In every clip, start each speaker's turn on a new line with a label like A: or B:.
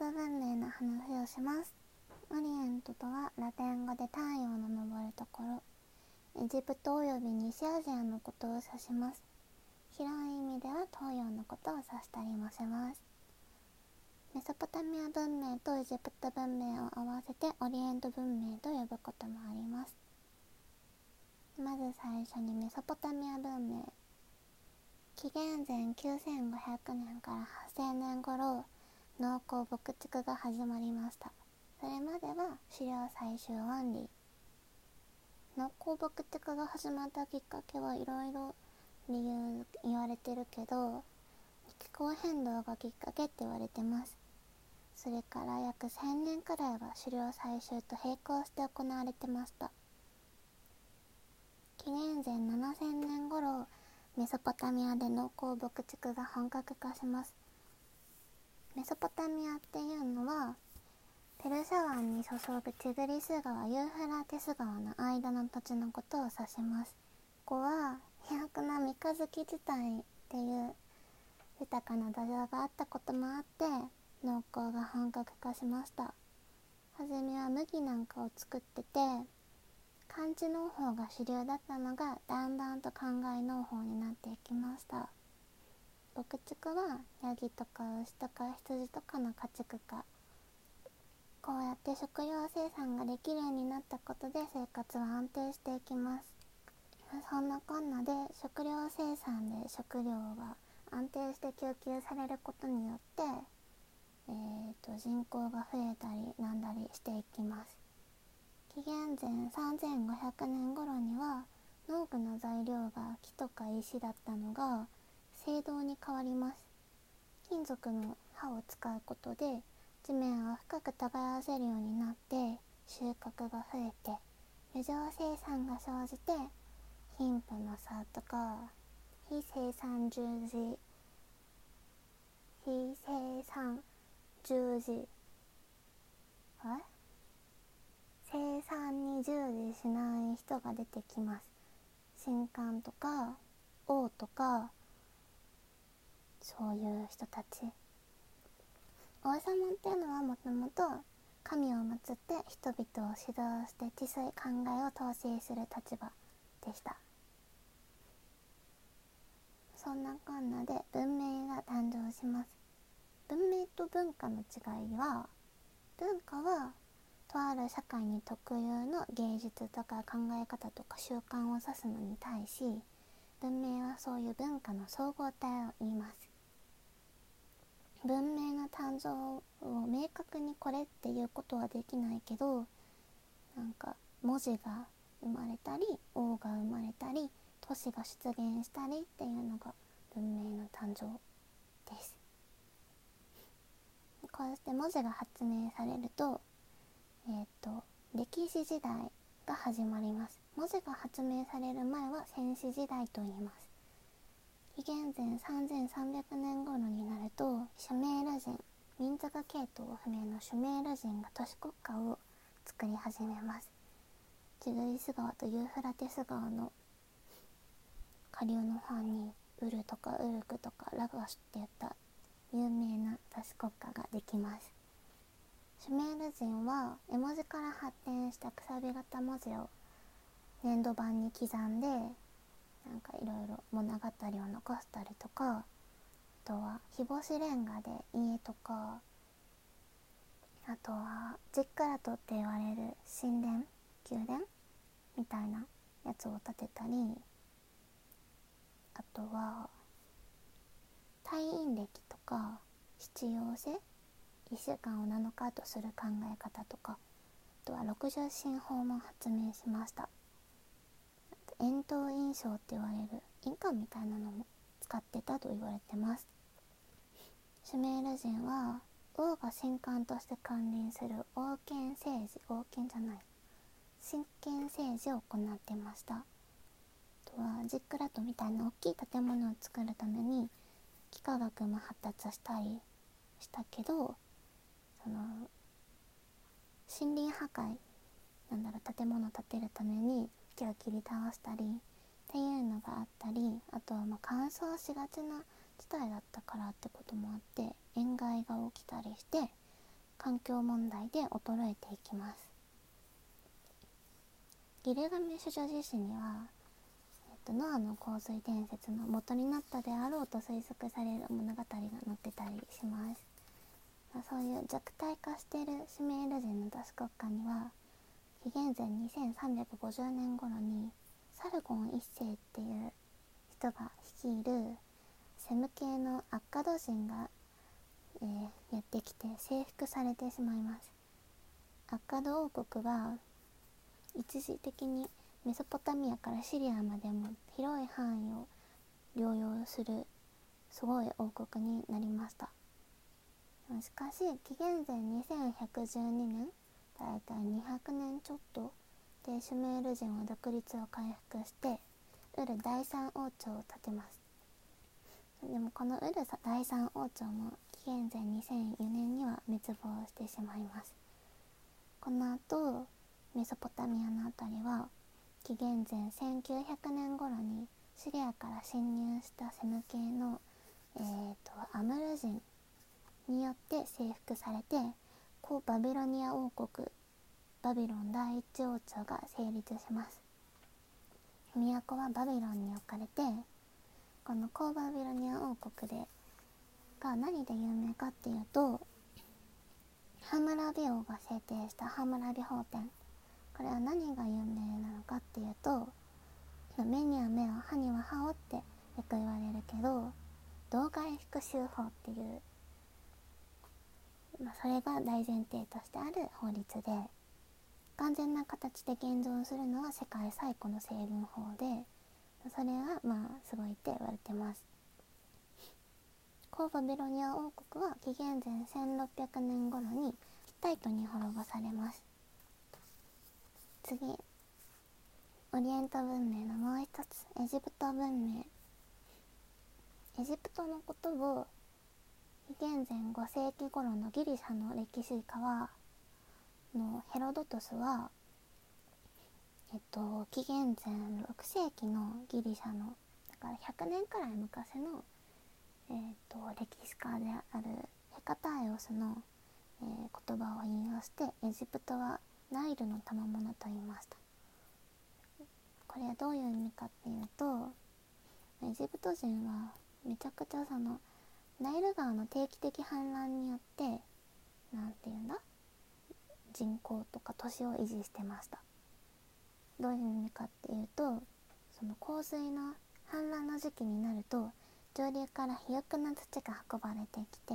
A: ト文明の話をします。オリエントとはラテン語で太陽の昇るところ。エジプトおよび西アジアのことを指します。広い意味では東洋のことを指したりもします。メソポタミア文明とエジプト文明を合わせてオリエント文明と呼ぶこともあります。まず最初にメソポタミア文明。紀元前9500年から8000年頃農耕牧畜が始まりました。それまでは狩猟採集オンリー農耕牧畜が始まったきっかけはいろいろ理由言われてるけど気候変動がきっかけって言われてます。それから約1000年くらいは狩猟採集と並行して行われてました。紀元前7000年頃メソポタミアで農耕牧畜が本格化します。メソポタミアっていうのはペルシャ湾に注ぐティグリス川ユーフラテス川の間の土地のことを指します。ここは飛躍な三日月自体っていう豊かな土壌があったこともあって農耕が本格化しました。初めは麦なんかを作ってて漢字農法が主流だったのがだんだんと考え農法になっていきました。牧畜はヤギとか牛とか羊とかの家畜化こうやって食料生産ができるようになったことで生活は安定していきます。そんなこんなで食料生産で食料が安定して供給されることによって、えーと、人口が増えたりなんだりしていきます。紀元前3500年頃には農具の材料が木とか石だったのが青銅に変わります。金属の刃を使うことで地面を深く耕せるようになって収穫が増えて余剰生産が生じて貧富の差とか非生産従事非生産従事あ生産に従事しない人が出てきます。神官とか王とかそういう人たち。王様っていうのはもともと神を祀って人々を指導して知性考えを統制する立場でした。そんなこんなで文明が誕生します。文明と文化の違いは文化はとある社会に特有の芸術とか考え方とか習慣を指すのに対し文明はそういう文化の総合体を言います。文明の誕生を明確にこれっていうことはできないけどなんか文字が生まれたり王が生まれたり都市が出現したりっていうのが文明の誕生です。こうして文字が発明されるとえーと、歴史時代が始まります。文字が発明される前は戦史時代と言います。紀元前3300年頃になるとシュメール人民族系統不明のシュメール人が都市国家を作り始めます。ジグリス川とユーフラテス川の下流の方にウルとかウルクとかラガシュっていった有名な都市国家ができます。シュメール人は絵文字から発展したくさび型文字を粘土板に刻んでなんかいろいろ物語を残したりとかあとは日干しレンガで家とかあとはジックラトって言われる神殿宮殿みたいなやつを建てたりあとは退院歴とか必要性1週間を7日とする考え方とかあとは60進法も発明しました。円筒印象って言われる印鑑みたいなのも使ってたと言われてます。シュメール人は王が神官として関連する王権政治王権じゃない。神権政治を行ってました。あとはジックラットみたいな大きい建物を作るために幾何学も発達したりしたけどその森林破壊なんだろう建物を建てるために木を切り倒したりっていうのがあったりあとはま乾燥しがちな地帯だったからってこともあって塩害が起きたりして環境問題で衰えていきます。ギルガメシュ女子誌には、えっと、ノアの洪水伝説の元になったであろうと推測される物語が載ってたりします、まあ、そういう弱体化しているシメール人の都市国家には紀元前2350年頃にサルゴン一世っていう人が率いるセム系のアッカド人が、えー、やってきて征服されてしまいます。アッカド王国は一時的にメソポタミアからシリアまでも広い範囲を療養するすごい王国になりました。しかし紀元前2112年だいたい200年ちょっとでシュメール人は独立を回復してウル第三王朝を建てます。でもこのウル第三王朝も紀元前2004年には滅亡してしまいます。この後メソポタミアの辺りは紀元前1900年頃にシリアから侵入したセム系の、えーと、アムル人によって征服されて古バビロニア王国バビロン第一王朝が成立します。都はバビロンに置かれてこの古バビロニア王国でが何で有名かっていうとハムラビ王が制定したハムラビ法典。これは何が有名なのかっていうと目には目を歯には歯をってよく言われるけど動外復讐法っていう、まあ、それが大前提としてある法律で完全な形で現存するのは世界最古の成分法でそれはまあすごいって言われてます。古バビロニア王国は紀元前1600年頃にヒッタイトに滅ぼされます。次オリエント文明のもう一つエジプト文明。エジプトのことを紀元前5世紀頃のギリシャの歴史家はのヘロドトスはえっと紀元前6世紀のギリシャのだから100年くらい昔の、えっと歴史家であるヘカタイオスの、えー、言葉を引用してエジプトはナイルの賜物と言いました。これはどういう意味かっていうとエジプト人はめちゃくちゃそのナイル川の定期的氾濫によって何て言うんだ？人口とか都市を維持してました。どういう意味かっていうとその洪水の氾濫の時期になると上流から肥沃な土が運ばれてきて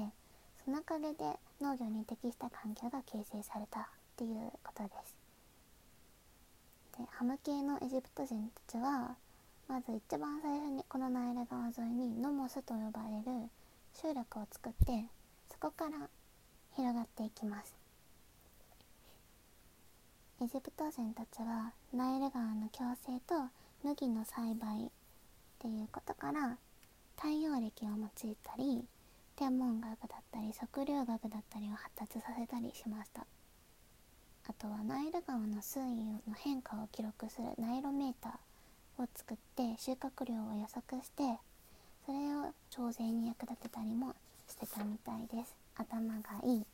A: そのおかげで農業に適した環境が形成されたっていうことです。でハム系のエジプト人たちはまず一番最初にこのナイル川沿いにノモスと呼ばれる集落を作ってそこから広がっていきます。エジプト人たちはナイル川の共生と麦の栽培っていうことから太陽暦を用いたり天文学だったり測量学だったりを発達させたりしました。あとはナイル川の水位の変化を記録するナイロメーターを作って収穫量を予測してそれを調整に役立てたりもしてたみたいです。頭がいい。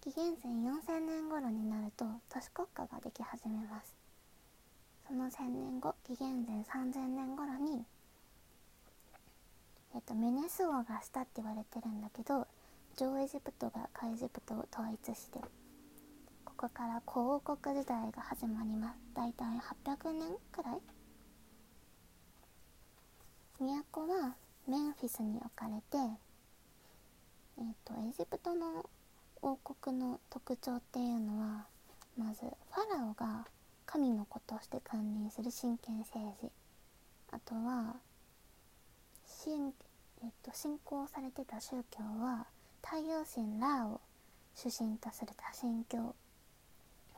A: 紀元前4000年頃になると都市国家ができ始めます。その1000年後紀元前3000年頃にえっと、メネス王がしたって言われてるんだけど上エジプトが下エジプトを統一してここから古王国時代が始まります。だいたい800年くらい都はメンフィスに置かれてえっ、ー、とエジプトの王国の特徴っていうのはまずファラオが神の子として君臨する神権政治。あとは信,、えっと、信仰されてた宗教は太陽神ラーを主神とする多神教。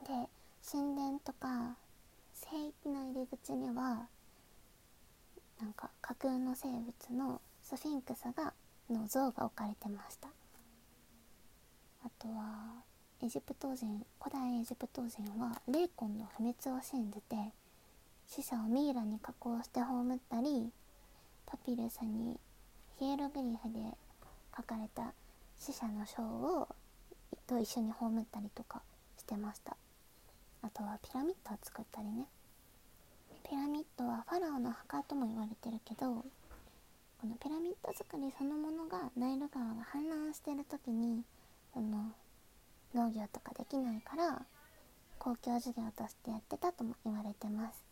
A: で神殿とか聖域の入り口にはなんか架空の生物のスフィンクスがの像が置かれてました。あとはエジプト人古代エジプト人は霊魂の不滅を信じて死者をミイラに加工して葬ったりパピルスにヒエログリフで書かれた死者の章をと一緒に葬ったりとかしてました。あとはピラミッドを作ったりね。ピラミッドはファラオの墓とも言われてるけどこのピラミッド作りそのものがナイル川が氾濫してる時にその農業とかできないから公共事業としてやってたとも言われてます。